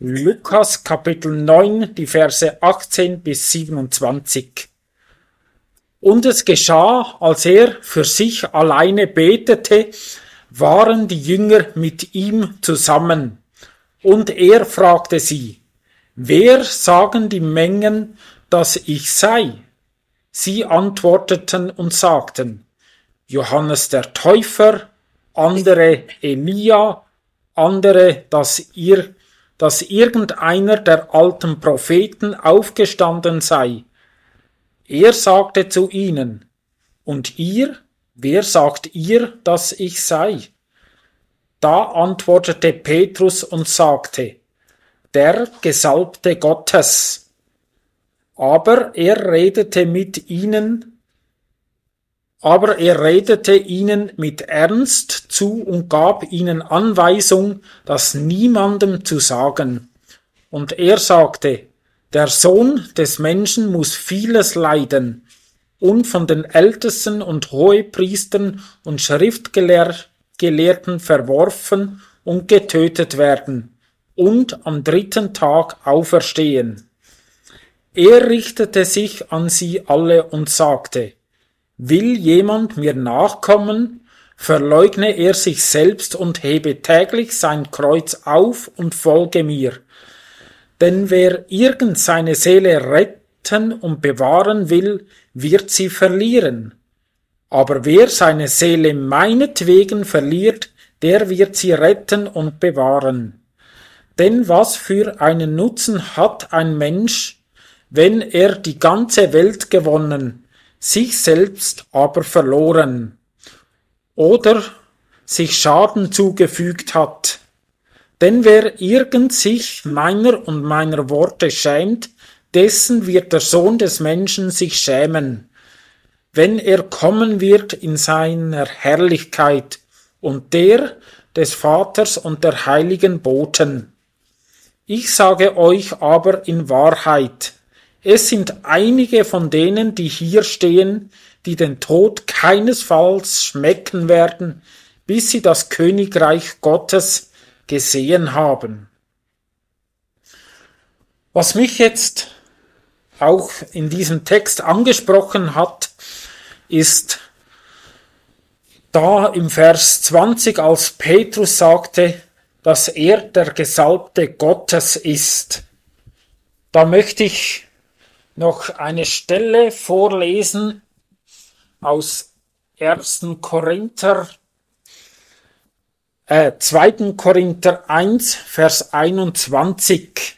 Lukas Kapitel 9, die Verse 18 bis 27. Und es geschah, als er für sich alleine betete, waren die Jünger mit ihm zusammen. Und er fragte sie, Wer sagen die Mengen, dass ich sei? Sie antworteten und sagten, Johannes der Täufer, andere Elia, andere, dass ihr, dass irgendeiner der alten Propheten aufgestanden sei. Er sagte zu ihnen, und ihr, wer sagt ihr, dass ich sei? Da antwortete Petrus und sagte, der Gesalbte Gottes. Aber er redete mit ihnen, aber er redete ihnen mit Ernst zu und gab ihnen Anweisung, das niemandem zu sagen. Und er sagte, der Sohn des Menschen muss vieles leiden und von den Ältesten und Hohepriestern und Schriftgelehrten verworfen und getötet werden und am dritten Tag auferstehen. Er richtete sich an sie alle und sagte, Will jemand mir nachkommen, verleugne er sich selbst und hebe täglich sein Kreuz auf und folge mir. Denn wer irgend seine Seele retten und bewahren will, wird sie verlieren. Aber wer seine Seele meinetwegen verliert, der wird sie retten und bewahren. Denn was für einen Nutzen hat ein Mensch, wenn er die ganze Welt gewonnen, sich selbst aber verloren oder sich Schaden zugefügt hat? Denn wer irgend sich meiner und meiner Worte schämt, dessen wird der Sohn des Menschen sich schämen, wenn er kommen wird in seiner Herrlichkeit und der des Vaters und der heiligen Boten. Ich sage euch aber in Wahrheit, es sind einige von denen, die hier stehen, die den Tod keinesfalls schmecken werden, bis sie das Königreich Gottes gesehen haben. Was mich jetzt auch in diesem Text angesprochen hat, ist da im Vers 20, als Petrus sagte, dass er der Gesalbte Gottes ist. Da möchte ich noch eine Stelle vorlesen aus 1. Korinther, äh, 2. Korinther 1, Vers 21.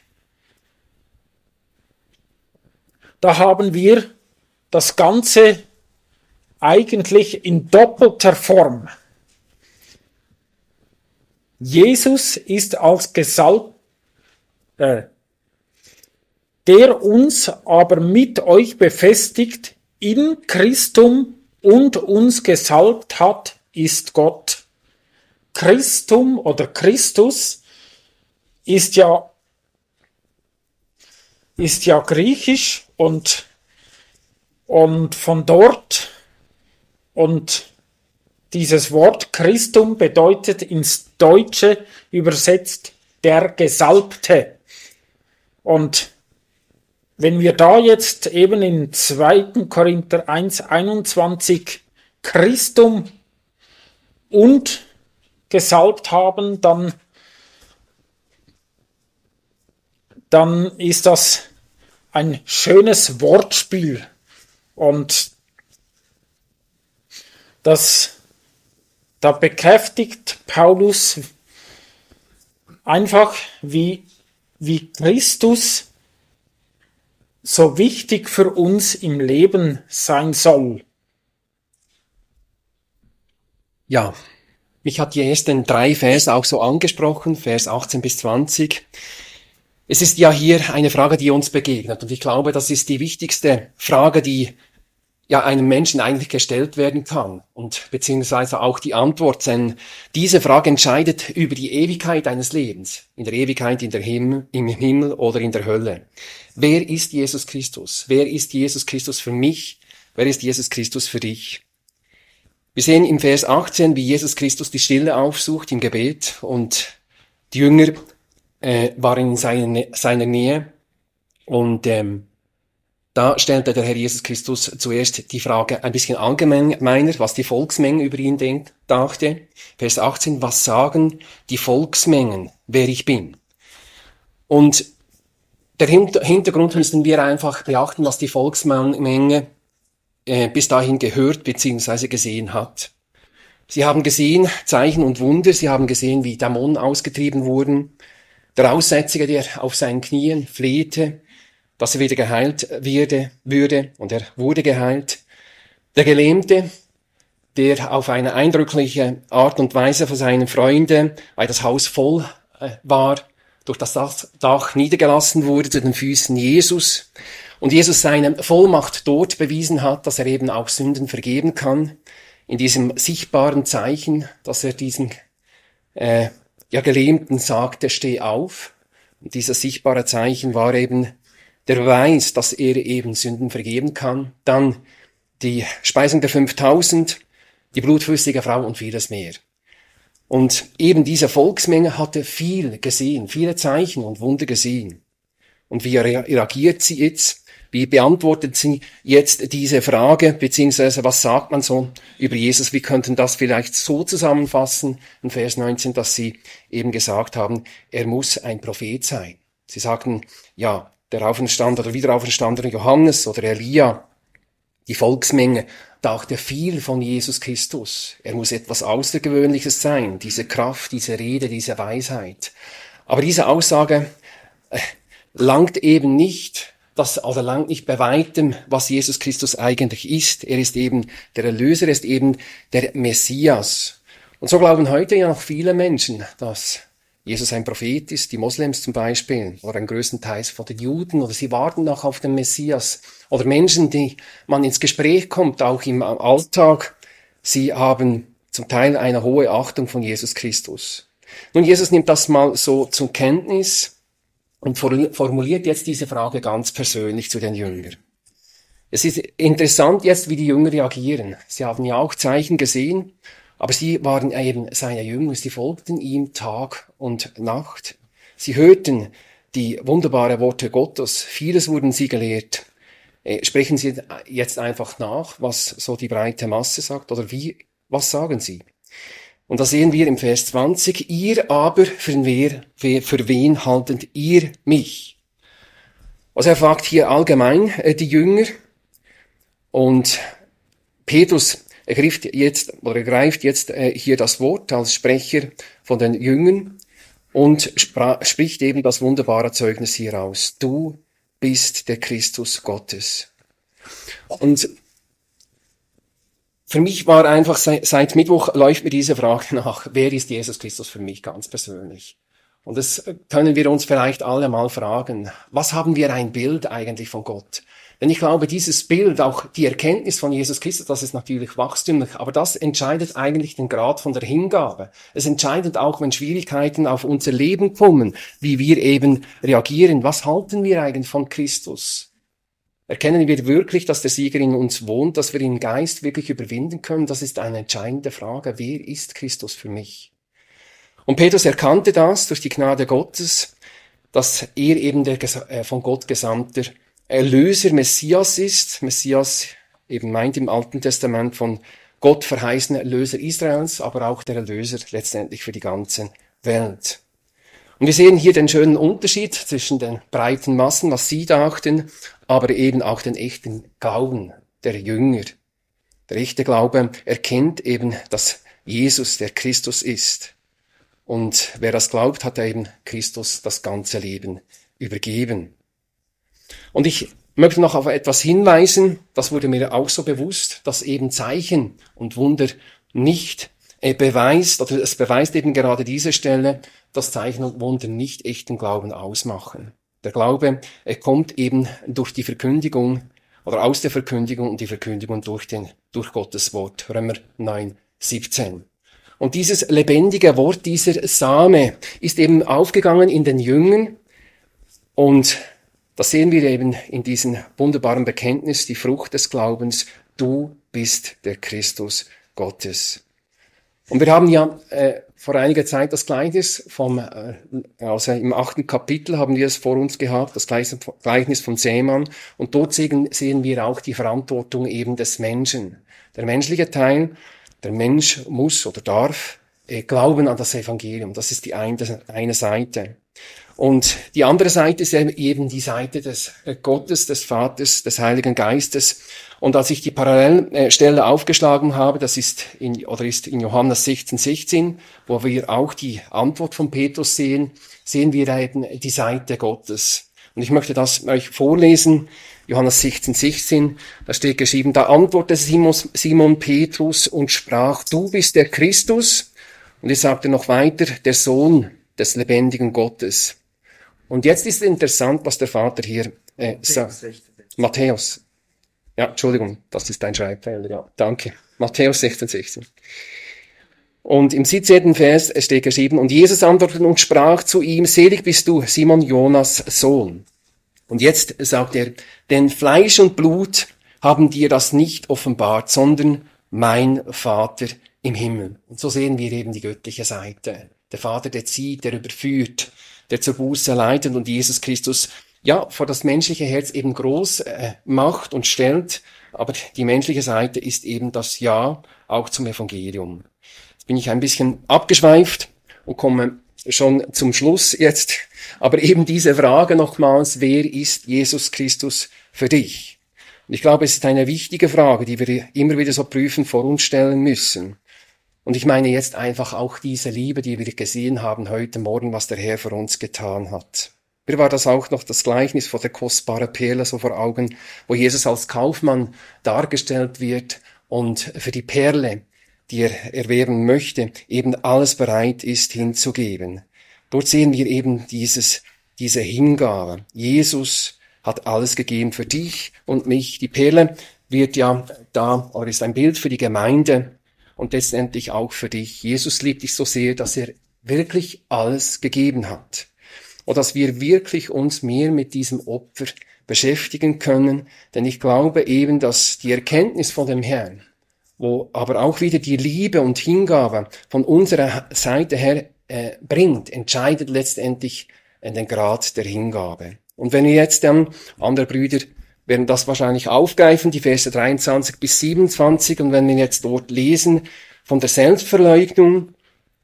Da haben wir das Ganze eigentlich in doppelter Form. Jesus ist als Gesalb, äh, der uns aber mit euch befestigt in Christum und uns gesalbt hat, ist Gott. Christum oder Christus ist ja, ist ja griechisch und, und von dort und dieses Wort Christum bedeutet ins Deutsche übersetzt der Gesalbte. Und wenn wir da jetzt eben in 2. Korinther 1, 21 Christum und gesalbt haben, dann, dann ist das ein schönes Wortspiel. Und das da bekräftigt Paulus einfach, wie, wie Christus so wichtig für uns im Leben sein soll. Ja, mich hat die ersten drei Vers auch so angesprochen, Vers 18 bis 20. Es ist ja hier eine Frage, die uns begegnet und ich glaube, das ist die wichtigste Frage, die ja einem Menschen eigentlich gestellt werden kann und beziehungsweise auch die Antwort, denn diese Frage entscheidet über die Ewigkeit eines Lebens, in der Ewigkeit in der Himmel, im Himmel oder in der Hölle. Wer ist Jesus Christus? Wer ist Jesus Christus für mich? Wer ist Jesus Christus für dich? Wir sehen im Vers 18, wie Jesus Christus die Stille aufsucht im Gebet und die Jünger äh, waren in seiner, seiner Nähe und ähm, da stellte der Herr Jesus Christus zuerst die Frage ein bisschen allgemeiner, was die Volksmenge über ihn denkt, dachte. Vers 18, was sagen die Volksmengen, wer ich bin? Und der Hintergrund müssen wir einfach beachten, was die Volksmenge äh, bis dahin gehört bzw. gesehen hat. Sie haben gesehen Zeichen und Wunder, sie haben gesehen, wie Dämonen ausgetrieben wurden. Der Aussätzige, der auf seinen Knien flehte, dass er wieder geheilt werde, würde, und er wurde geheilt. Der Gelähmte, der auf eine eindrückliche Art und Weise von seinen Freunden, weil das Haus voll äh, war, durch das Dach niedergelassen wurde zu den Füßen Jesus und Jesus seine Vollmacht dort bewiesen hat, dass er eben auch Sünden vergeben kann, in diesem sichtbaren Zeichen, dass er diesen äh, ja, Gelähmten sagte, steh auf. Und dieses sichtbare Zeichen war eben der Beweis, dass er eben Sünden vergeben kann. Dann die Speisung der 5000, die blutflüssige Frau und vieles mehr. Und eben diese Volksmenge hatte viel gesehen, viele Zeichen und Wunder gesehen. Und wie reagiert sie jetzt? Wie beantwortet sie jetzt diese Frage, beziehungsweise was sagt man so über Jesus? Wir könnten das vielleicht so zusammenfassen in Vers 19, dass sie eben gesagt haben, er muss ein Prophet sein. Sie sagten, ja, der Aufenstand oder wieder Auferstandene Johannes oder Elia, die Volksmenge dachte viel von Jesus Christus. Er muss etwas Außergewöhnliches sein, diese Kraft, diese Rede, diese Weisheit. Aber diese Aussage äh, langt eben nicht das also langt nicht bei weitem, was Jesus Christus eigentlich ist. Er ist eben der Erlöser, er ist eben der Messias. Und so glauben heute ja noch viele Menschen, dass Jesus ein Prophet ist, die Moslems zum Beispiel, oder ein größtenteils von den Juden, oder sie warten noch auf den Messias. Oder Menschen, die man ins Gespräch kommt, auch im Alltag, sie haben zum Teil eine hohe Achtung von Jesus Christus. Nun, Jesus nimmt das mal so zur Kenntnis und formuliert jetzt diese Frage ganz persönlich zu den Jüngern. Es ist interessant jetzt, wie die Jünger reagieren. Sie haben ja auch Zeichen gesehen, aber sie waren eben seine Jünger, sie folgten ihm Tag und Nacht. Sie hörten die wunderbaren Worte Gottes, vieles wurden sie gelehrt. Äh, sprechen Sie jetzt einfach nach, was so die breite Masse sagt, oder wie, was sagen Sie? Und da sehen wir im Vers 20, ihr aber, für, wer, für wen haltet ihr mich? Also er fragt hier allgemein äh, die Jünger und Petrus ergreift jetzt oder ergreift jetzt äh, hier das Wort als Sprecher von den Jüngern und spricht eben das wunderbare Zeugnis hier aus. Du bist der Christus Gottes. Und für mich war einfach seit Mittwoch läuft mir diese Frage nach, wer ist Jesus Christus für mich ganz persönlich? Und das können wir uns vielleicht alle mal fragen. Was haben wir ein Bild eigentlich von Gott? Denn ich glaube, dieses Bild, auch die Erkenntnis von Jesus Christus, das ist natürlich wachstümlich, aber das entscheidet eigentlich den Grad von der Hingabe. Es entscheidet auch, wenn Schwierigkeiten auf unser Leben kommen, wie wir eben reagieren. Was halten wir eigentlich von Christus? Erkennen wir wirklich, dass der Sieger in uns wohnt, dass wir ihn Geist wirklich überwinden können? Das ist eine entscheidende Frage. Wer ist Christus für mich? Und Petrus erkannte das durch die Gnade Gottes, dass er eben der äh, von Gott gesandter Erlöser Messias ist. Messias eben meint im Alten Testament von Gott verheißener Erlöser Israels, aber auch der Erlöser letztendlich für die ganze Welt. Und wir sehen hier den schönen Unterschied zwischen den breiten Massen, was sie dachten, aber eben auch den echten Glauben der Jünger. Der echte Glaube erkennt eben, dass Jesus der Christus ist. Und wer das glaubt, hat eben Christus das ganze Leben übergeben. Und ich möchte noch auf etwas hinweisen, das wurde mir auch so bewusst, dass eben Zeichen und Wunder nicht äh, beweist, oder es beweist eben gerade diese Stelle, dass Zeichen und Wunder nicht echten Glauben ausmachen. Der Glaube er kommt eben durch die Verkündigung oder aus der Verkündigung und die Verkündigung durch, den, durch Gottes Wort. Römer 9, 17. Und dieses lebendige Wort, dieser Same, ist eben aufgegangen in den Jüngern und das sehen wir eben in diesem wunderbaren Bekenntnis, die Frucht des Glaubens, du bist der Christus Gottes. Und wir haben ja äh, vor einiger Zeit das Gleichnis vom, äh, also im achten Kapitel haben wir es vor uns gehabt, das Gleichnis vom Seemann. Und dort sehen, sehen wir auch die Verantwortung eben des Menschen. Der menschliche Teil, der Mensch muss oder darf äh, glauben an das Evangelium. Das ist die eine, eine Seite. Und die andere Seite ist eben die Seite des äh, Gottes, des Vaters, des Heiligen Geistes. Und als ich die Parallelstelle aufgeschlagen habe, das ist in, oder ist in Johannes 16, 16, wo wir auch die Antwort von Petrus sehen, sehen wir eben die Seite Gottes. Und ich möchte das euch vorlesen. Johannes 16, 16, da steht geschrieben, da antwortete Simon, Petrus und sprach, du bist der Christus. Und er sagte noch weiter, der Sohn des lebendigen Gottes. Und jetzt ist interessant, was der Vater hier äh, sagt. Matthäus ja, Entschuldigung, das ist ein Schreibfehler, ja. Danke. Matthäus 16, 16. Und im 17. Vers steht geschrieben, und Jesus antwortete und sprach zu ihm, selig bist du, Simon Jonas Sohn. Und jetzt sagt er, denn Fleisch und Blut haben dir das nicht offenbart, sondern mein Vater im Himmel. Und so sehen wir eben die göttliche Seite. Der Vater, der zieht, der überführt, der zur Buße leitet und Jesus Christus ja, vor das menschliche Herz eben groß äh, macht und stellt, aber die menschliche Seite ist eben das Ja auch zum Evangelium. Jetzt bin ich ein bisschen abgeschweift und komme schon zum Schluss jetzt, aber eben diese Frage nochmals, wer ist Jesus Christus für dich? Und ich glaube, es ist eine wichtige Frage, die wir immer wieder so prüfen vor uns stellen müssen. Und ich meine jetzt einfach auch diese Liebe, die wir gesehen haben heute Morgen, was der Herr für uns getan hat. Mir war das auch noch das Gleichnis von der kostbaren Perle so vor Augen, wo Jesus als Kaufmann dargestellt wird und für die Perle, die er erwerben möchte, eben alles bereit ist hinzugeben. Dort sehen wir eben dieses, diese Hingabe. Jesus hat alles gegeben für dich und mich. Die Perle wird ja da, oder ist ein Bild für die Gemeinde und letztendlich auch für dich. Jesus liebt dich so sehr, dass er wirklich alles gegeben hat und dass wir wirklich uns mehr mit diesem Opfer beschäftigen können. Denn ich glaube eben, dass die Erkenntnis von dem Herrn, wo aber auch wieder die Liebe und Hingabe von unserer Seite her äh, bringt, entscheidet letztendlich äh, den Grad der Hingabe. Und wenn wir jetzt dann, andere Brüder werden das wahrscheinlich aufgreifen, die Verse 23 bis 27, und wenn wir jetzt dort lesen von der Selbstverleugnung,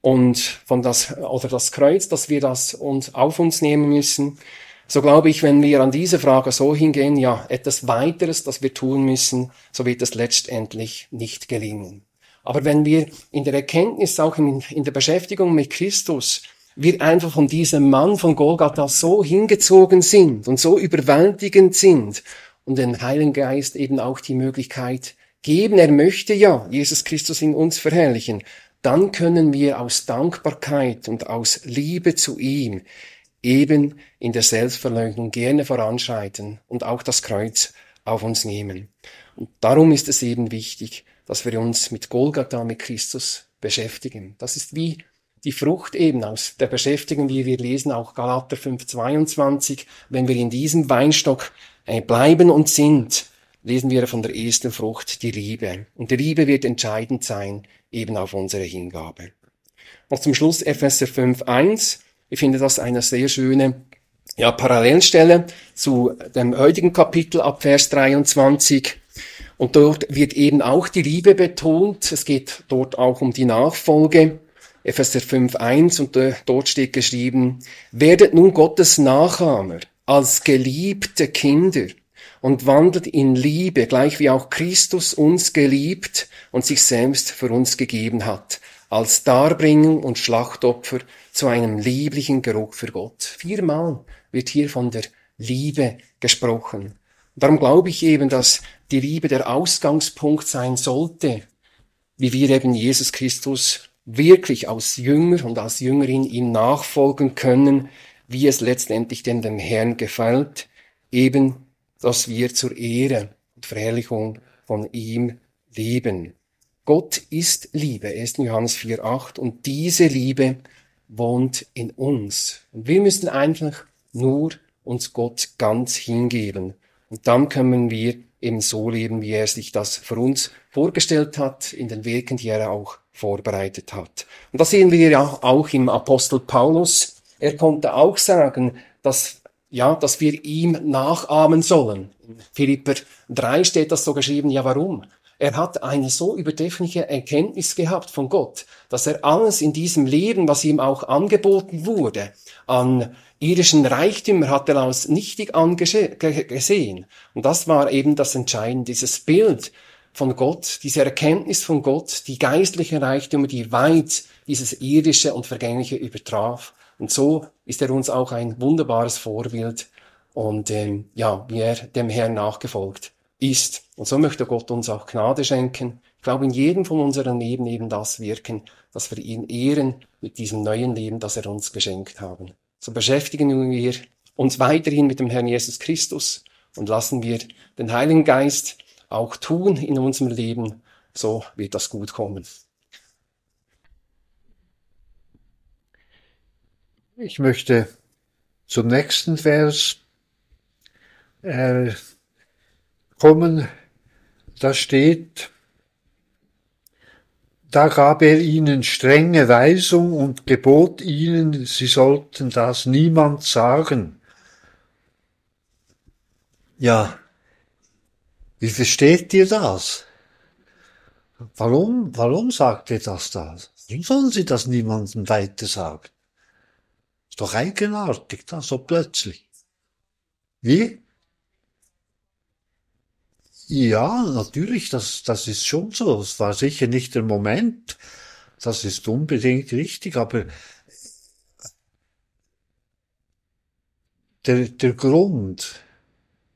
und von das, oder das Kreuz, dass wir das uns auf uns nehmen müssen. So glaube ich, wenn wir an diese Frage so hingehen, ja, etwas weiteres, das wir tun müssen, so wird es letztendlich nicht gelingen. Aber wenn wir in der Erkenntnis, auch in, in der Beschäftigung mit Christus, wir einfach von diesem Mann von Golgatha so hingezogen sind und so überwältigend sind und den Heiligen Geist eben auch die Möglichkeit geben, er möchte ja Jesus Christus in uns verherrlichen, dann können wir aus Dankbarkeit und aus Liebe zu ihm eben in der Selbstverleugnung gerne voranschreiten und auch das Kreuz auf uns nehmen. Und darum ist es eben wichtig, dass wir uns mit Golgatha, mit Christus beschäftigen. Das ist wie die Frucht eben aus der Beschäftigung, wie wir lesen, auch Galater 5,22. Wenn wir in diesem Weinstock bleiben und sind, lesen wir von der ersten Frucht die Liebe. Und die Liebe wird entscheidend sein eben auf unsere Hingabe. Noch zum Schluss Epheser 5.1. Ich finde das eine sehr schöne ja, Parallelstelle zu dem heutigen Kapitel ab Vers 23. Und dort wird eben auch die Liebe betont. Es geht dort auch um die Nachfolge. Epheser 5.1 und äh, dort steht geschrieben, werdet nun Gottes Nachahmer als geliebte Kinder und wandelt in Liebe, gleich wie auch Christus uns geliebt und sich selbst für uns gegeben hat, als Darbringung und Schlachtopfer zu einem lieblichen Geruch für Gott. Viermal wird hier von der Liebe gesprochen. Darum glaube ich eben, dass die Liebe der Ausgangspunkt sein sollte, wie wir eben Jesus Christus wirklich als Jünger und als Jüngerin ihm nachfolgen können, wie es letztendlich denn dem Herrn gefällt, eben dass wir zur Ehre und Verherrlichung von ihm leben. Gott ist Liebe, 1. Johannes 4,8 und diese Liebe wohnt in uns. Und wir müssen einfach nur uns Gott ganz hingeben. Und dann können wir eben so leben, wie er sich das für uns vorgestellt hat in den Werken, die er auch vorbereitet hat. Und das sehen wir ja auch im Apostel Paulus. Er konnte auch sagen, dass, ja, dass wir ihm nachahmen sollen. In Philipper 3 steht das so geschrieben. Ja, warum? Er hat eine so übertreffliche Erkenntnis gehabt von Gott, dass er alles in diesem Leben, was ihm auch angeboten wurde, an irdischen Reichtümer hat er als nichtig angesehen. Und das war eben das Entscheidende, dieses Bild von Gott, diese Erkenntnis von Gott, die geistliche Reichtümer, die weit dieses irdische und vergängliche übertraf. Und so ist er uns auch ein wunderbares Vorbild und ähm, ja, wie er dem Herrn nachgefolgt ist. Und so möchte Gott uns auch Gnade schenken. Ich glaube, in jedem von unseren Leben eben das wirken, dass wir ihn ehren mit diesem neuen Leben, das er uns geschenkt haben. So beschäftigen wir uns weiterhin mit dem Herrn Jesus Christus und lassen wir den Heiligen Geist auch tun in unserem Leben. So wird das gut kommen. Ich möchte zum nächsten Vers äh, kommen, da steht, da gab er ihnen strenge Weisung und gebot ihnen, sie sollten das niemand sagen. Ja, wie versteht ihr das? Warum, warum sagt ihr das da? Warum sollen sie das niemandem weiter sagen? Ist doch eigenartig, da so plötzlich. Wie? Ja, natürlich, das, das ist schon so. Es war sicher nicht der Moment. Das ist unbedingt richtig, aber der, der Grund,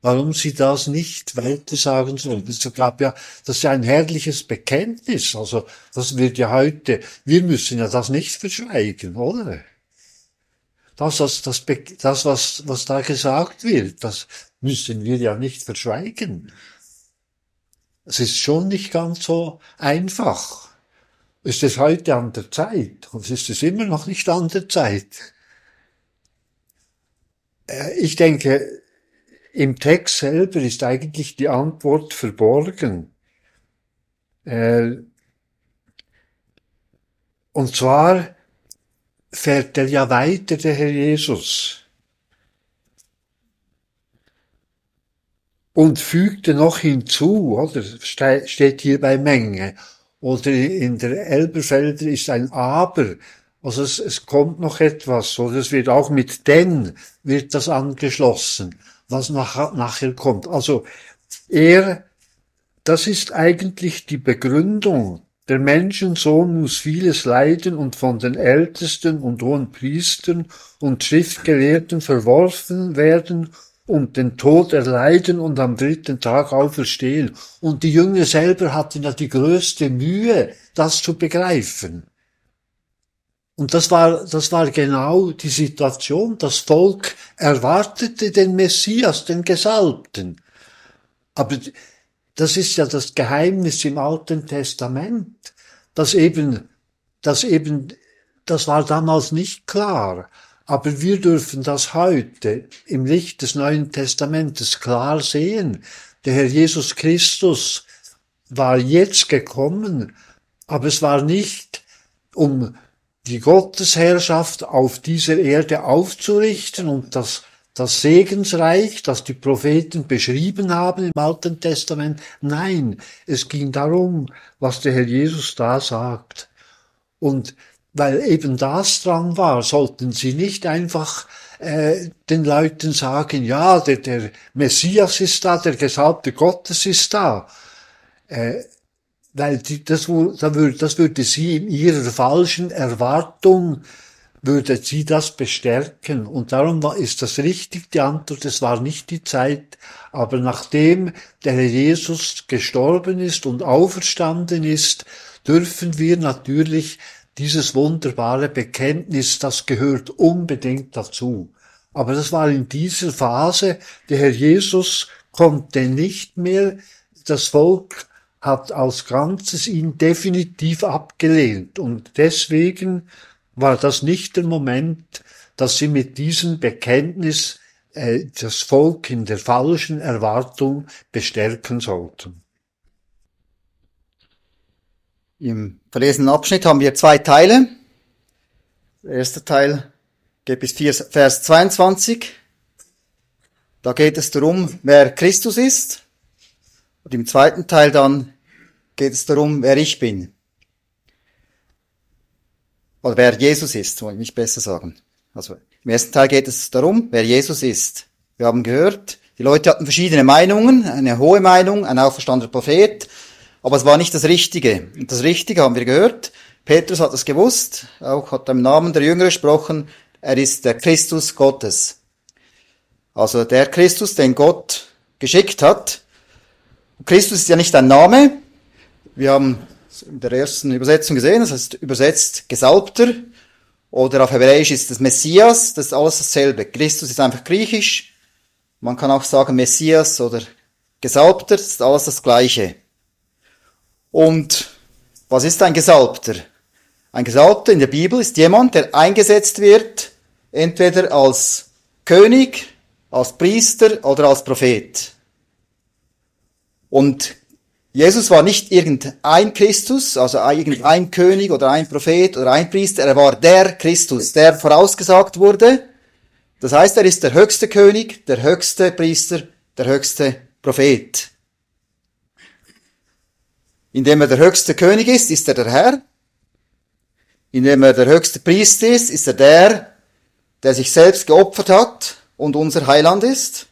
warum sie das nicht weiter sagen sollen, das gab ja, das ist ja ein herrliches Bekenntnis. Also, das wird ja heute, wir müssen ja das nicht verschweigen, oder? Das, das, das, das was, was da gesagt wird, das müssen wir ja nicht verschweigen. Es ist schon nicht ganz so einfach. Ist es heute an der Zeit? Und ist es immer noch nicht an der Zeit? Äh, ich denke, im Text selber ist eigentlich die Antwort verborgen. Äh, und zwar fährt er ja weiter, der Herr Jesus. und fügte noch hinzu, oder steht hier bei Menge, oder in der Elberfelder ist ein Aber, also es, es kommt noch etwas, oder es wird auch mit denn wird das angeschlossen, was nach, nachher kommt. Also er, das ist eigentlich die Begründung. Der Menschensohn muss vieles leiden und von den Ältesten und hohen Priestern und Schriftgelehrten verworfen werden und den Tod erleiden und am dritten Tag auferstehen. Und die Jünger selber hatten ja die größte Mühe, das zu begreifen. Und das war, das war genau die Situation. Das Volk erwartete den Messias, den Gesalbten. Aber das ist ja das Geheimnis im Alten Testament, dass eben, dass eben, das war damals nicht klar. Aber wir dürfen das heute im Licht des Neuen Testamentes klar sehen. Der Herr Jesus Christus war jetzt gekommen, aber es war nicht, um die Gottesherrschaft auf dieser Erde aufzurichten und das, das Segensreich, das die Propheten beschrieben haben im Alten Testament. Nein, es ging darum, was der Herr Jesus da sagt. Und weil eben das dran war, sollten sie nicht einfach äh, den Leuten sagen, ja, der, der Messias ist da, der Gesalbte Gottes ist da. Äh, weil die, das, da würde, das würde sie in ihrer falschen Erwartung, würde sie das bestärken. Und darum ist das richtig, die Antwort, es war nicht die Zeit, aber nachdem der Herr Jesus gestorben ist und auferstanden ist, dürfen wir natürlich dieses wunderbare Bekenntnis, das gehört unbedingt dazu. Aber das war in dieser Phase, der Herr Jesus konnte nicht mehr, das Volk hat als Ganzes ihn definitiv abgelehnt und deswegen war das nicht der Moment, dass sie mit diesem Bekenntnis äh, das Volk in der falschen Erwartung bestärken sollten. Im verlesenen Abschnitt haben wir zwei Teile. Der erste Teil geht bis Vers 22. Da geht es darum, wer Christus ist. Und im zweiten Teil dann geht es darum, wer ich bin. Oder wer Jesus ist, soll ich mich besser sagen. Also im ersten Teil geht es darum, wer Jesus ist. Wir haben gehört, die Leute hatten verschiedene Meinungen, eine hohe Meinung, ein auferstandener Prophet, aber es war nicht das Richtige. Und das Richtige haben wir gehört. Petrus hat es gewusst, auch hat im Namen der Jünger gesprochen, er ist der Christus Gottes. Also der Christus, den Gott geschickt hat. Christus ist ja nicht ein Name. Wir haben in der ersten Übersetzung gesehen, das heißt übersetzt Gesalbter oder auf Hebräisch ist es Messias, das ist alles dasselbe. Christus ist einfach griechisch, man kann auch sagen Messias oder Gesalbter, das ist alles das gleiche. Und was ist ein Gesalbter? Ein Gesalbter in der Bibel ist jemand, der eingesetzt wird, entweder als König, als Priester oder als Prophet. Und Jesus war nicht irgendein Christus, also irgendein König oder ein Prophet oder ein Priester, er war der Christus, der vorausgesagt wurde. Das heißt, er ist der höchste König, der höchste Priester, der höchste Prophet. Indem er der höchste König ist, ist er der Herr. Indem er der höchste Priester ist, ist er der, der sich selbst geopfert hat und unser Heiland ist.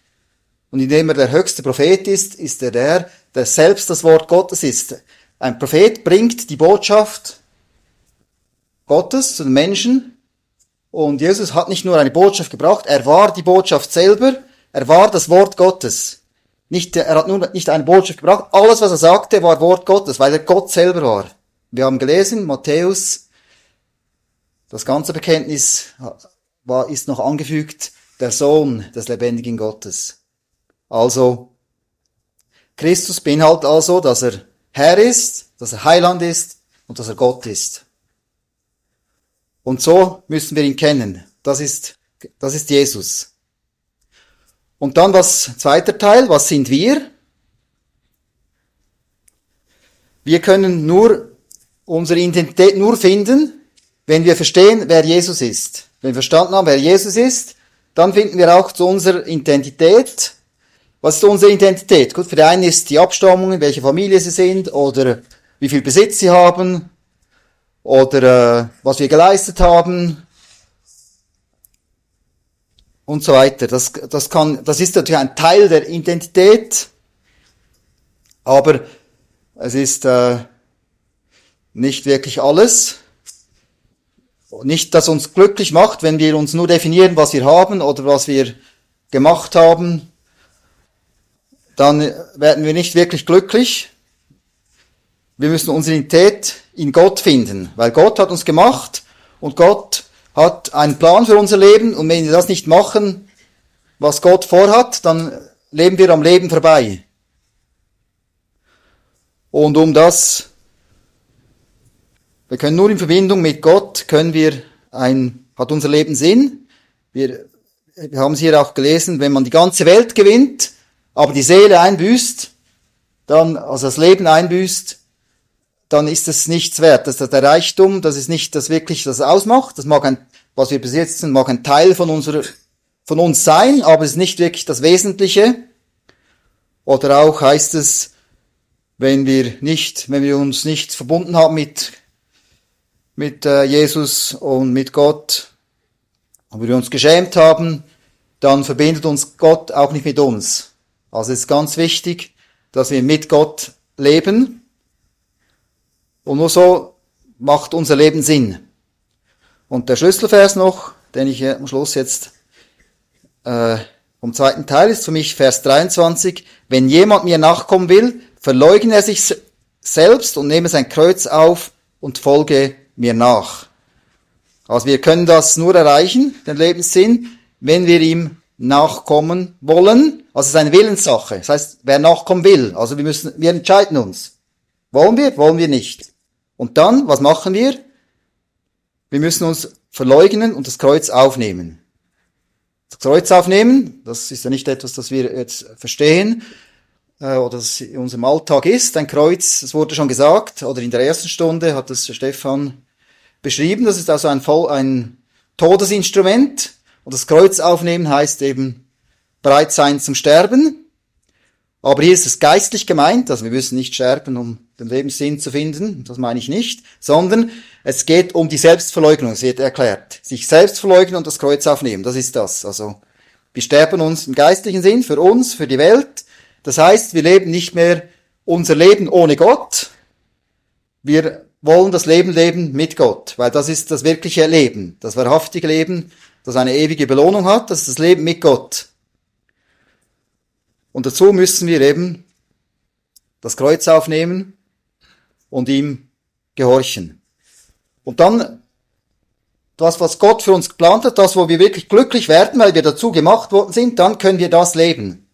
Und indem er der höchste Prophet ist, ist er der, der selbst das Wort Gottes ist. Ein Prophet bringt die Botschaft Gottes zu den Menschen und Jesus hat nicht nur eine Botschaft gebracht, er war die Botschaft selber, er war das Wort Gottes. Nicht, er hat nur nicht eine Botschaft gebracht, alles was er sagte war Wort Gottes, weil er Gott selber war. Wir haben gelesen, Matthäus, das ganze Bekenntnis war, ist noch angefügt, der Sohn des lebendigen Gottes. Also, Christus beinhaltet also, dass er Herr ist, dass er Heiland ist und dass er Gott ist. Und so müssen wir ihn kennen. Das ist, das ist Jesus. Und dann was, zweiter Teil, was sind wir? Wir können nur unsere Identität nur finden, wenn wir verstehen, wer Jesus ist. Wenn wir verstanden haben, wer Jesus ist, dann finden wir auch zu unserer Identität was ist unsere Identität? Gut, für die einen ist die Abstammung, in welcher Familie sie sind, oder wie viel Besitz sie haben, oder äh, was wir geleistet haben, und so weiter. Das, das kann, das ist natürlich ein Teil der Identität, aber es ist äh, nicht wirklich alles. Nicht, dass uns glücklich macht, wenn wir uns nur definieren, was wir haben oder was wir gemacht haben dann werden wir nicht wirklich glücklich. Wir müssen unsere Identität in Gott finden, weil Gott hat uns gemacht und Gott hat einen Plan für unser Leben und wenn wir das nicht machen, was Gott vorhat, dann leben wir am Leben vorbei. Und um das, wir können nur in Verbindung mit Gott, können wir ein, hat unser Leben Sinn. Wir, wir haben es hier auch gelesen, wenn man die ganze Welt gewinnt, aber die Seele einbüßt, dann, also das Leben einbüßt, dann ist es nichts wert. Das ist der Reichtum, das ist nicht das wirklich, das ausmacht. Das mag ein, was wir besitzen, mag ein Teil von unserer, von uns sein, aber es ist nicht wirklich das Wesentliche. Oder auch heißt es, wenn wir nicht, wenn wir uns nicht verbunden haben mit, mit äh, Jesus und mit Gott, und wir uns geschämt haben, dann verbindet uns Gott auch nicht mit uns. Also es ist ganz wichtig, dass wir mit Gott leben. Und nur so macht unser Leben Sinn. Und der Schlüsselvers noch, den ich am Schluss jetzt äh, vom zweiten Teil ist für mich Vers 23. Wenn jemand mir nachkommen will, verleugne er sich selbst und nehme sein Kreuz auf und folge mir nach. Also wir können das nur erreichen, den Lebenssinn, wenn wir ihm nachkommen wollen. Also es ist eine Willenssache. Das heißt, wer nachkommen will. Also wir müssen, wir entscheiden uns. Wollen wir? Wollen wir nicht? Und dann, was machen wir? Wir müssen uns verleugnen und das Kreuz aufnehmen. Das Kreuz aufnehmen, das ist ja nicht etwas, das wir jetzt verstehen. äh, oder das in unserem Alltag ist. Ein Kreuz, das wurde schon gesagt, oder in der ersten Stunde hat das Stefan beschrieben. Das ist also ein, Voll, ein Todesinstrument. Und das Kreuz aufnehmen heißt eben bereit sein zum Sterben. Aber hier ist es geistlich gemeint, also wir müssen nicht sterben, um den Lebenssinn zu finden, das meine ich nicht, sondern es geht um die Selbstverleugnung, es wird erklärt. Sich selbst verleugnen und das Kreuz aufnehmen, das ist das. Also wir sterben uns im geistlichen Sinn für uns, für die Welt. Das heißt, wir leben nicht mehr unser Leben ohne Gott. Wir wollen das Leben leben mit Gott, weil das ist das wirkliche Leben, das wahrhaftige Leben, das eine ewige Belohnung hat, das ist das Leben mit Gott. Und dazu müssen wir eben das Kreuz aufnehmen und ihm gehorchen. Und dann das, was Gott für uns geplant hat, das, wo wir wirklich glücklich werden, weil wir dazu gemacht worden sind, dann können wir das leben.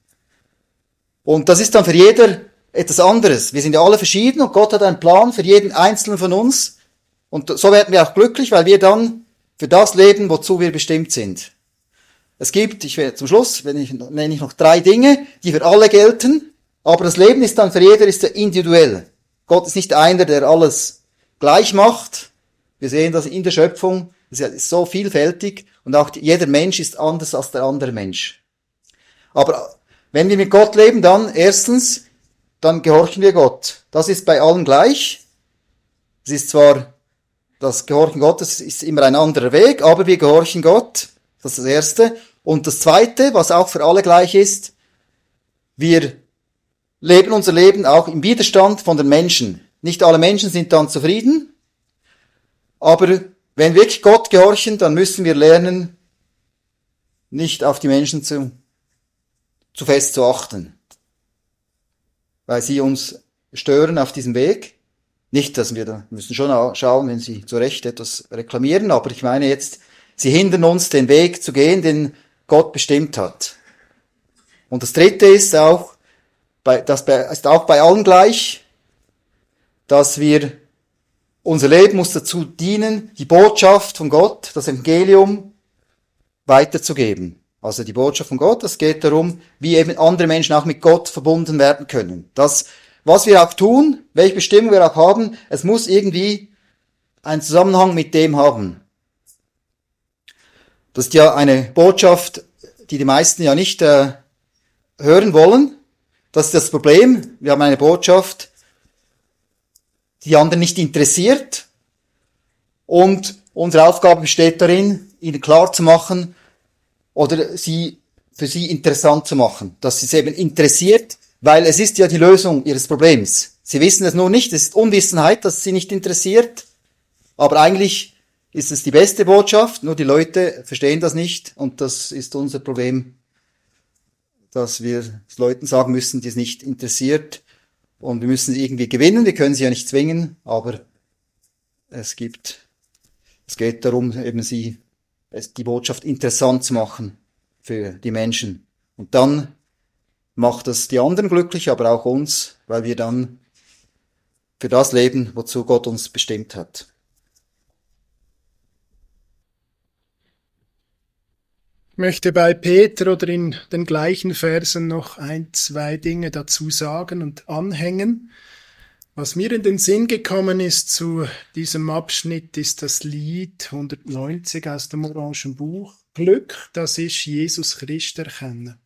Und das ist dann für jeder etwas anderes. Wir sind ja alle verschieden und Gott hat einen Plan für jeden einzelnen von uns. Und so werden wir auch glücklich, weil wir dann für das leben, wozu wir bestimmt sind. Es gibt, ich werde zum Schluss, wenn ich, nenne ich noch drei Dinge, die für alle gelten, aber das Leben ist dann für jeder ist individuell. Gott ist nicht einer, der alles gleich macht. Wir sehen das in der Schöpfung, das ist so vielfältig und auch jeder Mensch ist anders als der andere Mensch. Aber wenn wir mit Gott leben, dann erstens, dann gehorchen wir Gott. Das ist bei allen gleich. Es ist zwar, das Gehorchen Gottes ist immer ein anderer Weg, aber wir gehorchen Gott. Das ist das Erste. Und das Zweite, was auch für alle gleich ist, wir leben unser Leben auch im Widerstand von den Menschen. Nicht alle Menschen sind dann zufrieden, aber wenn wir wirklich Gott gehorchen, dann müssen wir lernen, nicht auf die Menschen zu, zu fest zu achten, weil sie uns stören auf diesem Weg. Nicht, dass wir da müssen schon schauen, wenn sie zu Recht etwas reklamieren, aber ich meine jetzt, sie hindern uns, den Weg zu gehen, den Gott bestimmt hat. Und das dritte ist auch, bei, das ist auch bei allen gleich, dass wir, unser Leben muss dazu dienen, die Botschaft von Gott, das Evangelium weiterzugeben. Also die Botschaft von Gott, es geht darum, wie eben andere Menschen auch mit Gott verbunden werden können. Das, was wir auch tun, welche Bestimmung wir auch haben, es muss irgendwie einen Zusammenhang mit dem haben. Das ist ja eine Botschaft, die die meisten ja nicht äh, hören wollen. Das ist das Problem. Wir haben eine Botschaft, die anderen nicht interessiert. Und unsere Aufgabe besteht darin, ihnen klar zu machen oder sie für sie interessant zu machen, dass sie es eben interessiert, weil es ist ja die Lösung ihres Problems. Sie wissen es nur nicht, es ist Unwissenheit, dass sie nicht interessiert, aber eigentlich ist es die beste Botschaft, nur die Leute verstehen das nicht und das ist unser Problem, dass wir es Leuten sagen müssen, die es nicht interessiert und wir müssen sie irgendwie gewinnen, wir können sie ja nicht zwingen, aber es gibt, es geht darum, eben sie, die Botschaft interessant zu machen für die Menschen. Und dann macht das die anderen glücklich, aber auch uns, weil wir dann für das leben, wozu Gott uns bestimmt hat. möchte bei Peter oder in den gleichen Versen noch ein, zwei Dinge dazu sagen und anhängen. Was mir in den Sinn gekommen ist zu diesem Abschnitt, ist das Lied 190 aus dem Orangen Buch. Glück, dass ich Jesus Christ erkenne.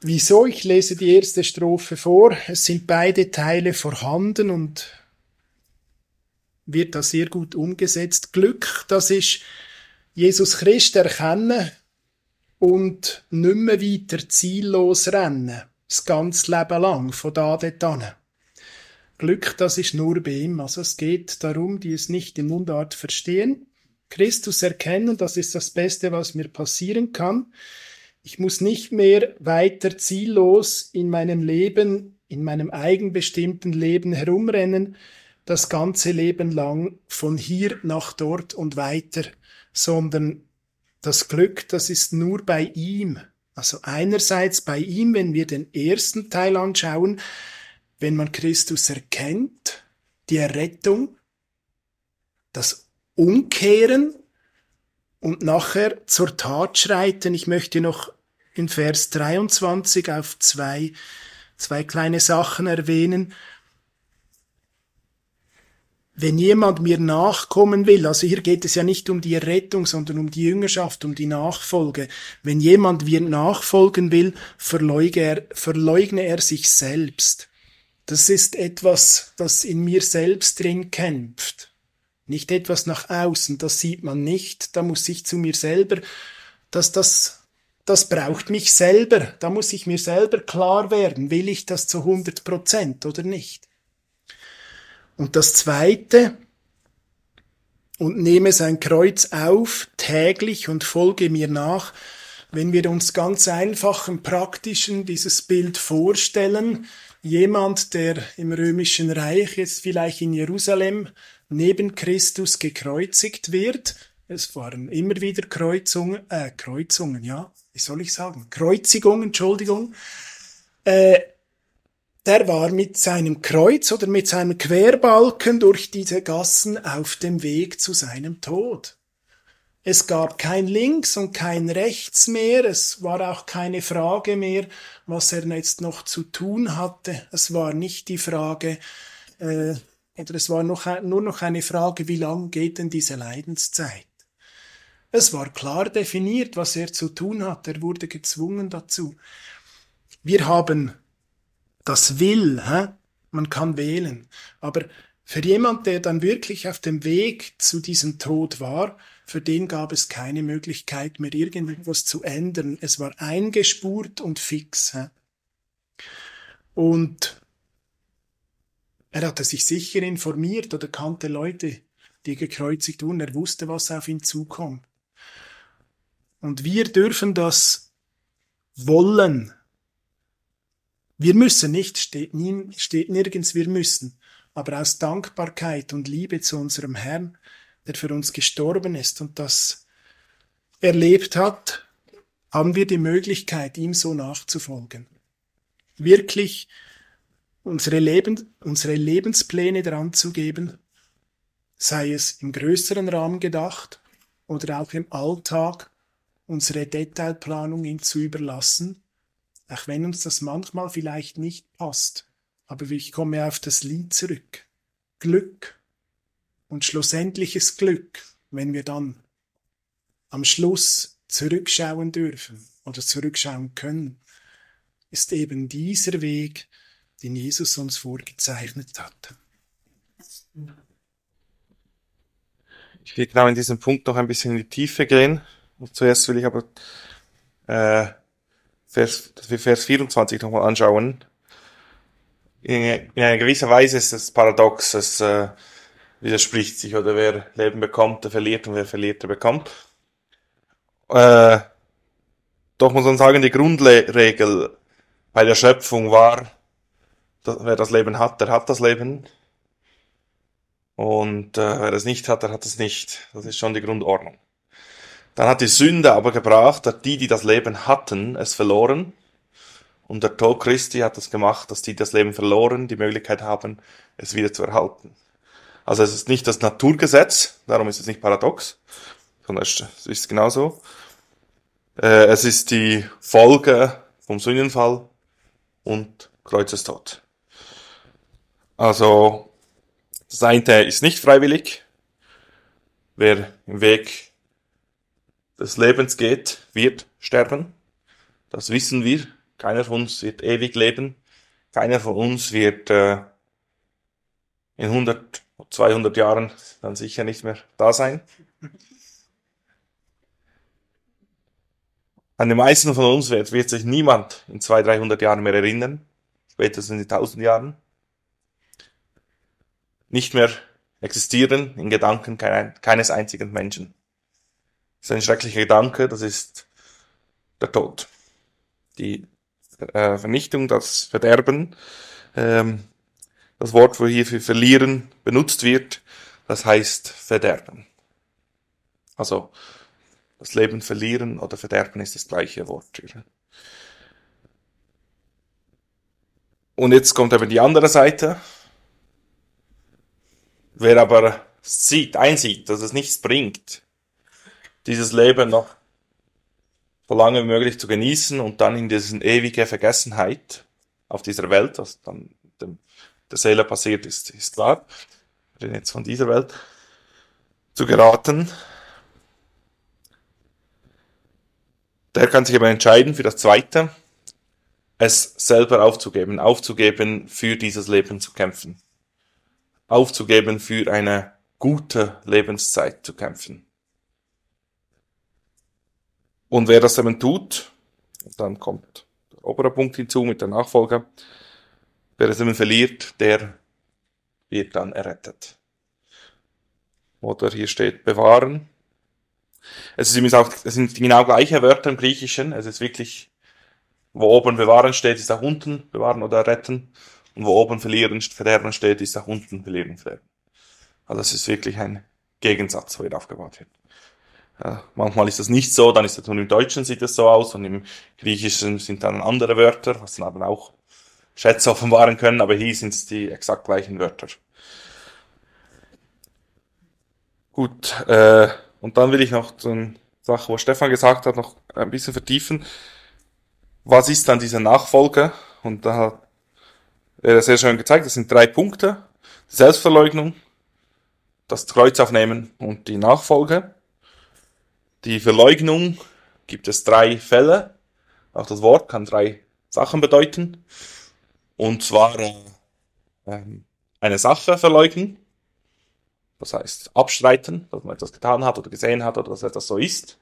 Wieso? Ich lese die erste Strophe vor. Es sind beide Teile vorhanden und wird da sehr gut umgesetzt. Glück, dass ich Jesus Christ erkennen und nicht mehr weiter ziellos rennen, das ganze Leben lang, von da dort an. Glück, das ist nur bei ihm. Also es geht darum, die es nicht in Mundart verstehen, Christus erkennen, das ist das Beste, was mir passieren kann. Ich muss nicht mehr weiter ziellos in meinem Leben, in meinem eigenbestimmten Leben herumrennen, das ganze Leben lang von hier nach dort und weiter sondern das Glück, das ist nur bei ihm. Also einerseits bei ihm, wenn wir den ersten Teil anschauen, wenn man Christus erkennt, die Errettung, das Umkehren und nachher zur Tat schreiten. Ich möchte noch in Vers 23 auf zwei, zwei kleine Sachen erwähnen. Wenn jemand mir nachkommen will, also hier geht es ja nicht um die Errettung, sondern um die Jüngerschaft, um die Nachfolge. Wenn jemand mir nachfolgen will, verleugne er, verleugne er sich selbst. Das ist etwas, das in mir selbst drin kämpft. Nicht etwas nach außen, das sieht man nicht, da muss ich zu mir selber, dass das, das braucht mich selber, da muss ich mir selber klar werden, will ich das zu 100 Prozent oder nicht. Und das zweite, und nehme sein Kreuz auf täglich und folge mir nach, wenn wir uns ganz einfach im Praktischen dieses Bild vorstellen, jemand, der im römischen Reich jetzt vielleicht in Jerusalem neben Christus gekreuzigt wird. Es waren immer wieder Kreuzungen, äh, Kreuzungen, ja, wie soll ich sagen? Kreuzigungen, Entschuldigung. Äh, der war mit seinem Kreuz oder mit seinem Querbalken durch diese Gassen auf dem Weg zu seinem Tod. Es gab kein Links und kein Rechts mehr, es war auch keine Frage mehr, was er jetzt noch zu tun hatte. Es war nicht die Frage, äh, oder es war noch, nur noch eine Frage, wie lang geht denn diese Leidenszeit? Es war klar definiert, was er zu tun hat, er wurde gezwungen dazu. Wir haben das Will, hä? man kann wählen, aber für jemand, der dann wirklich auf dem Weg zu diesem Tod war, für den gab es keine Möglichkeit mehr, irgendetwas zu ändern. Es war eingespurt und fix. Hä? Und er hatte sich sicher informiert oder kannte Leute, die gekreuzigt wurden. Er wusste, was auf ihn zukommt. Und wir dürfen das wollen. Wir müssen nicht, steht, nie, steht nirgends, wir müssen. Aber aus Dankbarkeit und Liebe zu unserem Herrn der für uns gestorben ist und das erlebt hat, haben wir die Möglichkeit, ihm so nachzufolgen. Wirklich unsere, Leben, unsere Lebenspläne dran zu geben, sei es im größeren Rahmen gedacht oder auch im Alltag, unsere Detailplanung ihm zu überlassen, auch wenn uns das manchmal vielleicht nicht passt. Aber ich komme auf das Lied zurück. Glück und schlussendliches Glück, wenn wir dann am Schluss zurückschauen dürfen oder zurückschauen können, ist eben dieser Weg, den Jesus uns vorgezeichnet hat. Ich will genau in diesem Punkt noch ein bisschen in die Tiefe gehen. Zuerst will ich aber äh, Vers, dass wir Vers 24 nochmal anschauen. In, in einer gewisser Weise ist es paradox, dass äh, widerspricht sich, oder wer Leben bekommt, der verliert und wer verliert, der bekommt. Äh, doch muss man sagen, die Grundregel bei der Schöpfung war, dass, wer das Leben hat, der hat das Leben. Und äh, wer es nicht hat, der hat es nicht. Das ist schon die Grundordnung. Dann hat die Sünde aber gebracht, dass die, die das Leben hatten, es verloren. Und der Tod Christi hat das gemacht, dass die, die das Leben verloren, die Möglichkeit haben, es wieder zu erhalten. Also es ist nicht das Naturgesetz, darum ist es nicht paradox, sondern es ist genauso. Äh, es ist die Folge vom Sündenfall und Kreuzestod. Also das eine ist nicht freiwillig. Wer im Weg des Lebens geht, wird sterben. Das wissen wir. Keiner von uns wird ewig leben. Keiner von uns wird äh, in 100 200 Jahren dann sicher nicht mehr da sein. An die meisten von uns wird, wird sich niemand in 200, 300 Jahren mehr erinnern, spätestens in 1000 Jahren. Nicht mehr existieren in Gedanken keines einzigen Menschen. Ist ein schrecklicher Gedanke, das ist der Tod. Die äh, Vernichtung, das Verderben, ähm, das Wort, wo hier für verlieren benutzt wird, das heißt verderben. Also das Leben verlieren oder verderben ist das gleiche Wort. Und jetzt kommt aber die andere Seite. Wer aber sieht, einsieht, dass es nichts bringt, dieses Leben noch so lange wie möglich zu genießen und dann in diesen ewige Vergessenheit auf dieser Welt, was dann dem, der Seele passiert ist, ist klar. Wir reden jetzt von dieser Welt, zu geraten. Der kann sich aber entscheiden für das Zweite, es selber aufzugeben, aufzugeben, für dieses Leben zu kämpfen, aufzugeben, für eine gute Lebenszeit zu kämpfen. Und wer das eben tut, dann kommt der obere Punkt hinzu mit der Nachfolge, wer es eben verliert, der wird dann errettet. Oder hier steht bewahren. Es ist auch, es sind genau gleiche Wörter im Griechischen. Es ist wirklich, wo oben bewahren steht, ist auch unten bewahren oder retten. Und wo oben verlieren, verderben steht, ist auch unten verlieren, verderben. Also es ist wirklich ein Gegensatz, wo hier aufgebaut wird. Ja, manchmal ist das nicht so, dann ist das nur im Deutschen sieht es so aus und im Griechischen sind dann andere Wörter, was dann aber auch Schätze offenbaren können, aber hier sind es die exakt gleichen Wörter. Gut, äh, und dann will ich noch zur Sache, wo Stefan gesagt hat, noch ein bisschen vertiefen. Was ist dann diese Nachfolge? Und da hat er sehr schön gezeigt, das sind drei Punkte. Selbstverleugnung, das Kreuz aufnehmen und die Nachfolge. Die Verleugnung gibt es drei Fälle. Auch das Wort kann drei Sachen bedeuten. Und zwar äh, ähm, eine Sache verleugnen, das heißt abstreiten, dass man etwas getan hat oder gesehen hat oder dass etwas so ist.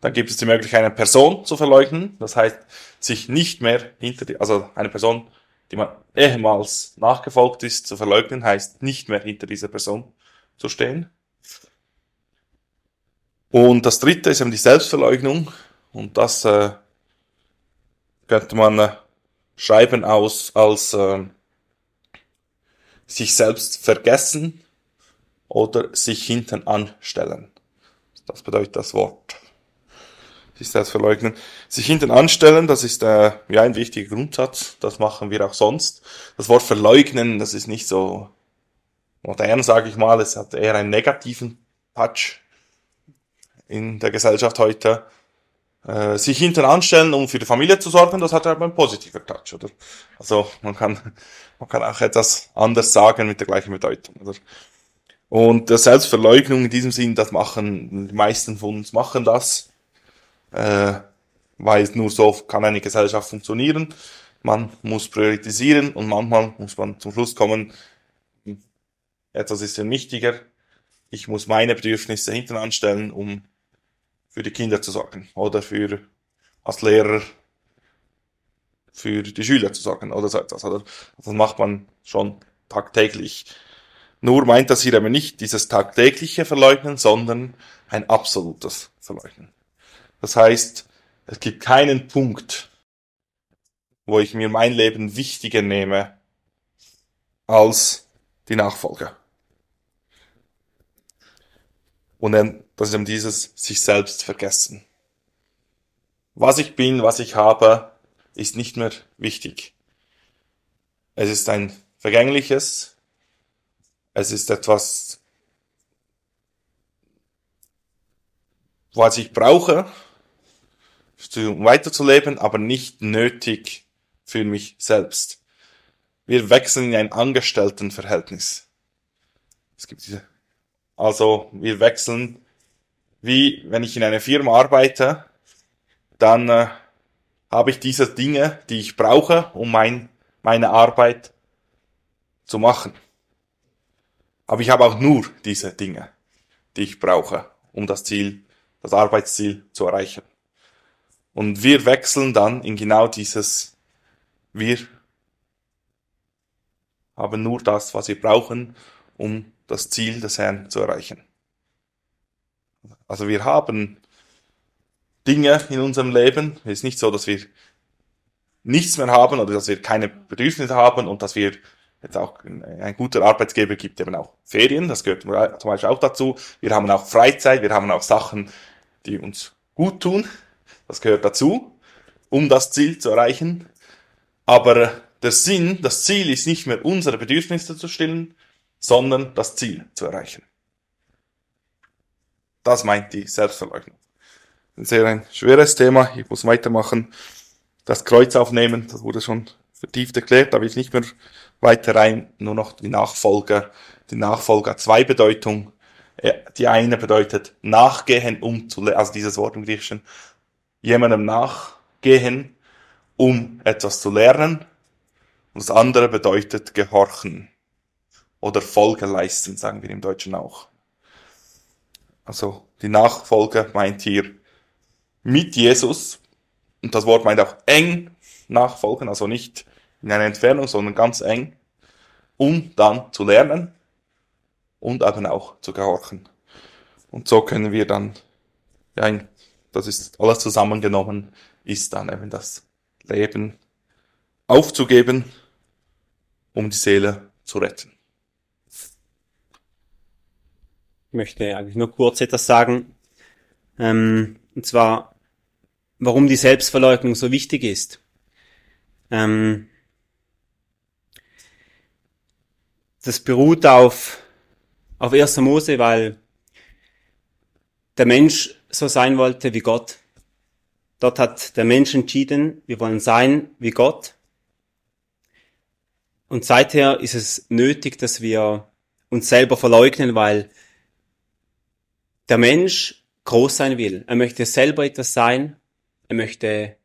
Dann gibt es die Möglichkeit, eine Person zu verleugnen, das heißt, sich nicht mehr hinter die, also eine Person, die man ehemals nachgefolgt ist, zu verleugnen, heißt nicht mehr hinter dieser Person zu stehen. Und das dritte ist eben die Selbstverleugnung und das äh, könnte man äh, schreiben aus als äh, sich selbst vergessen oder sich hinten anstellen. Das bedeutet das Wort. Sich selbst verleugnen. Sich hinten anstellen, das ist äh, ja ein wichtiger Grundsatz. Das machen wir auch sonst. Das Wort verleugnen, das ist nicht so modern, sage ich mal. Es hat eher einen negativen Touch in der Gesellschaft heute. Äh, sich hinten anstellen, um für die Familie zu sorgen, das hat aber einen positiven Touch, oder? Also man kann, man kann auch etwas anders sagen mit der gleichen Bedeutung, oder? Und das Selbstverleugnung in diesem Sinn, das machen, die meisten von uns machen das, äh, weil nur so kann eine Gesellschaft funktionieren. Man muss priorisieren und manchmal muss man zum Schluss kommen, etwas ist ja wichtiger. Ich muss meine Bedürfnisse hinten anstellen, um für die Kinder zu sorgen oder für als Lehrer für die Schüler zu sorgen oder so etwas. Oder? Das macht man schon tagtäglich. Nur meint das hier aber nicht dieses tagtägliche Verleugnen, sondern ein absolutes Verleugnen. Das heißt, es gibt keinen Punkt, wo ich mir mein Leben wichtiger nehme als die Nachfolge. Und dann, das ist eben dieses sich selbst vergessen. Was ich bin, was ich habe, ist nicht mehr wichtig. Es ist ein vergängliches, es ist etwas, was ich brauche, um weiterzuleben, aber nicht nötig für mich selbst. Wir wechseln in ein Angestelltenverhältnis. Es gibt diese, also wir wechseln, wie wenn ich in einer Firma arbeite, dann äh, habe ich diese Dinge, die ich brauche, um mein, meine Arbeit zu machen. Aber ich habe auch nur diese Dinge, die ich brauche, um das Ziel, das Arbeitsziel zu erreichen. Und wir wechseln dann in genau dieses, wir haben nur das, was wir brauchen, um das Ziel des Herrn zu erreichen. Also wir haben Dinge in unserem Leben. Es ist nicht so, dass wir nichts mehr haben oder dass wir keine Bedürfnisse haben und dass wir jetzt auch ein guter Arbeitsgeber gibt eben auch Ferien, das gehört zum Beispiel auch dazu. Wir haben auch Freizeit, wir haben auch Sachen, die uns gut tun, das gehört dazu, um das Ziel zu erreichen. Aber der Sinn, das Ziel ist nicht mehr unsere Bedürfnisse zu stillen, sondern das Ziel zu erreichen. Das meint die Selbstverleugnung. ein sehr ein schweres Thema. Ich muss weitermachen. Das Kreuz aufnehmen, das wurde schon vertieft erklärt, da will ich nicht mehr weiter rein, nur noch die Nachfolger. Die Nachfolger zwei Bedeutungen. Äh, Die eine bedeutet nachgehen, um zu, also dieses Wort im Griechischen, jemandem nachgehen, um etwas zu lernen. Und das andere bedeutet gehorchen oder Folge leisten, sagen wir im Deutschen auch. Also die Nachfolge meint hier mit Jesus und das Wort meint auch eng nachfolgen, also nicht in einer Entfernung, sondern ganz eng, um dann zu lernen und eben auch zu gehorchen. Und so können wir dann, ja, das ist alles zusammengenommen, ist dann eben das Leben aufzugeben, um die Seele zu retten. Ich möchte eigentlich nur kurz etwas sagen. Ähm, und zwar, warum die Selbstverleugnung so wichtig ist. Ähm, das beruht auf, auf 1. Mose, weil der Mensch so sein wollte wie Gott. Dort hat der Mensch entschieden, wir wollen sein wie Gott. Und seither ist es nötig, dass wir uns selber verleugnen, weil der Mensch groß sein will. Er möchte selber etwas sein. Er möchte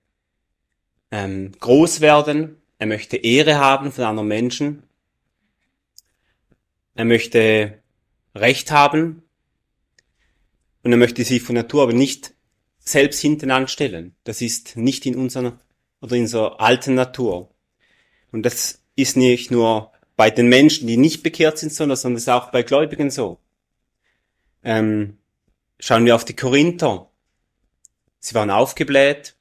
ähm, groß werden. Er möchte Ehre haben von anderen Menschen. Er möchte Recht haben. Und er möchte sich von Natur aber nicht selbst hinten anstellen. Das ist nicht in unserer oder in unserer alten Natur. Und das ist nicht nur bei den Menschen, die nicht bekehrt sind, sondern, sondern es ist auch bei Gläubigen so. Ähm, Schauen wir auf die Korinther. Sie waren aufgebläht.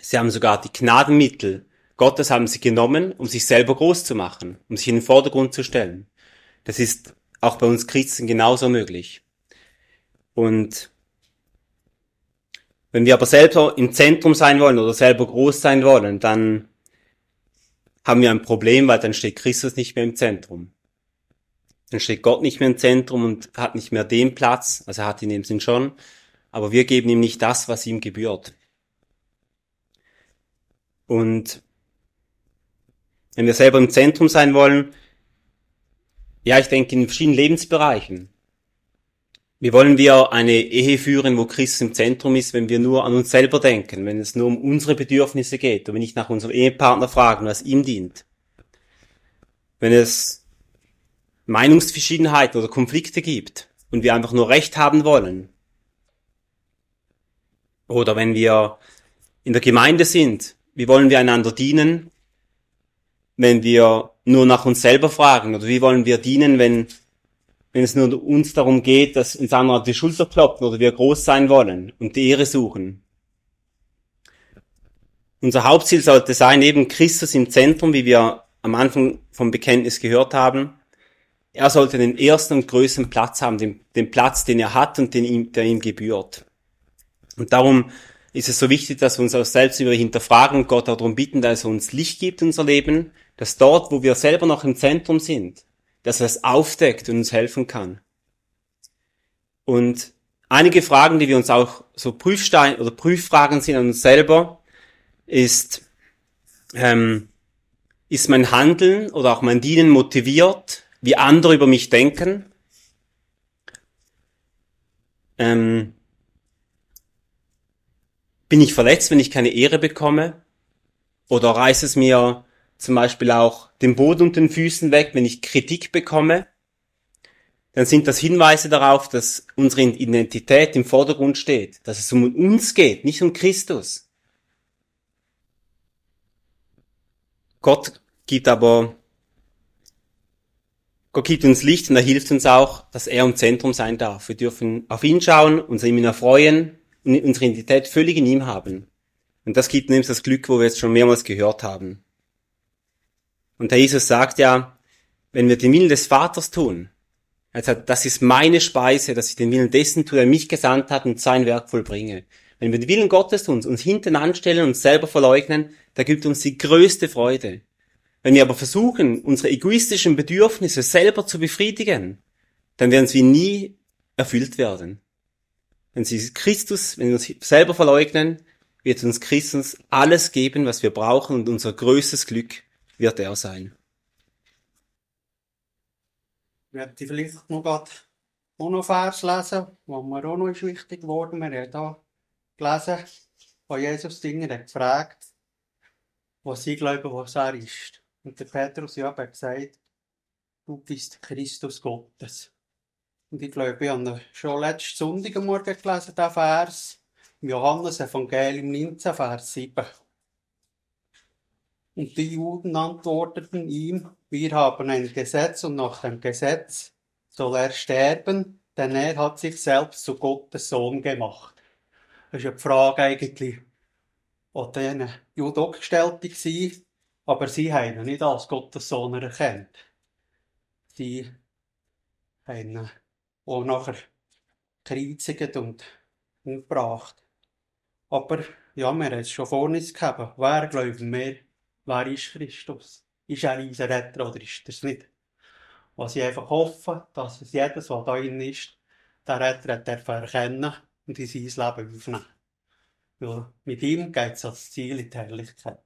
Sie haben sogar die Gnadenmittel Gottes haben sie genommen, um sich selber groß zu machen, um sich in den Vordergrund zu stellen. Das ist auch bei uns Christen genauso möglich. Und wenn wir aber selber im Zentrum sein wollen oder selber groß sein wollen, dann haben wir ein Problem, weil dann steht Christus nicht mehr im Zentrum dann steht Gott nicht mehr im Zentrum und hat nicht mehr den Platz, also er hat ihn in dem Sinn schon, aber wir geben ihm nicht das, was ihm gebührt. Und wenn wir selber im Zentrum sein wollen, ja, ich denke in verschiedenen Lebensbereichen. Wie wollen wir eine Ehe führen, wo Christus im Zentrum ist, wenn wir nur an uns selber denken, wenn es nur um unsere Bedürfnisse geht und wenn nicht nach unserem Ehepartner fragen, was ihm dient? Wenn es Meinungsverschiedenheiten oder Konflikte gibt und wir einfach nur Recht haben wollen. Oder wenn wir in der Gemeinde sind, wie wollen wir einander dienen, wenn wir nur nach uns selber fragen? Oder wie wollen wir dienen, wenn, wenn es nur uns darum geht, dass uns andere die Schulter klopfen oder wir groß sein wollen und die Ehre suchen? Unser Hauptziel sollte sein, eben Christus im Zentrum, wie wir am Anfang vom Bekenntnis gehört haben, er sollte den ersten und größten Platz haben, den, den Platz, den er hat und den ihm, der ihm gebührt. Und darum ist es so wichtig, dass wir uns auch selbst über hinterfragen und Gott darum bitten, dass er uns Licht gibt in unser Leben, dass dort, wo wir selber noch im Zentrum sind, dass er es aufdeckt und uns helfen kann. Und einige Fragen, die wir uns auch so Prüfstein oder Prüffragen sind an uns selber, ist, ähm, ist mein Handeln oder auch mein Dienen motiviert wie andere über mich denken. Ähm, bin ich verletzt, wenn ich keine Ehre bekomme? Oder reißt es mir zum Beispiel auch den Boden unter den Füßen weg, wenn ich Kritik bekomme? Dann sind das Hinweise darauf, dass unsere Identität im Vordergrund steht, dass es um uns geht, nicht um Christus. Gott gibt aber Gott gibt uns Licht und er hilft uns auch, dass er im Zentrum sein darf. Wir dürfen auf ihn schauen, uns ihm erfreuen und unsere Identität völlig in ihm haben. Und das gibt uns das Glück, wo wir jetzt schon mehrmals gehört haben. Und der Jesus sagt ja, wenn wir den Willen des Vaters tun, er sagt, das ist meine Speise, dass ich den Willen dessen tue, der mich gesandt hat und sein Werk vollbringe. Wenn wir den Willen Gottes tun, uns hinten anstellen, uns selber verleugnen, da gibt uns die größte Freude. Wenn wir aber versuchen, unsere egoistischen Bedürfnisse selber zu befriedigen, dann werden sie nie erfüllt werden. Wenn sie Christus, wenn wir uns selber verleugnen, wird uns Christus alles geben, was wir brauchen und unser größtes Glück wird er sein. Ich werde vielleicht noch grad auch noch Vers lesen, was mir auch noch ist wichtig geworden. Wir haben hier gelesen, wo Jesus Dinge gefragt, was sie glauben, was er ist. Und der Petrus ja, hat gesagt, du bist Christus Gottes. Und ich glaube, ich habe schon letzten Sonntag gelesen, diesen Vers, im Johannes Evangelium 19, Vers 7. Und die Juden antworteten ihm, wir haben ein Gesetz und nach dem Gesetz soll er sterben, denn er hat sich selbst zu Gottes Sohn gemacht. Das ist ja die Frage eigentlich, die diesen Juden auch gestellt war, aber sie haben ihn nicht als Gottes Sohn erkannt. Sie haben ihn auch nachher gekreuzigt und umgebracht. Aber ja, wir haben es schon vor uns gehabt. Wer glauben wir, wer ist Christus? Ist er unser Retter oder ist er es nicht? Was ich einfach hoffe, dass es jedes, was da drin ist, der Retter darf erkennen und in sein Leben aufnehmen. Weil mit ihm geht es als Ziel in die Herrlichkeit.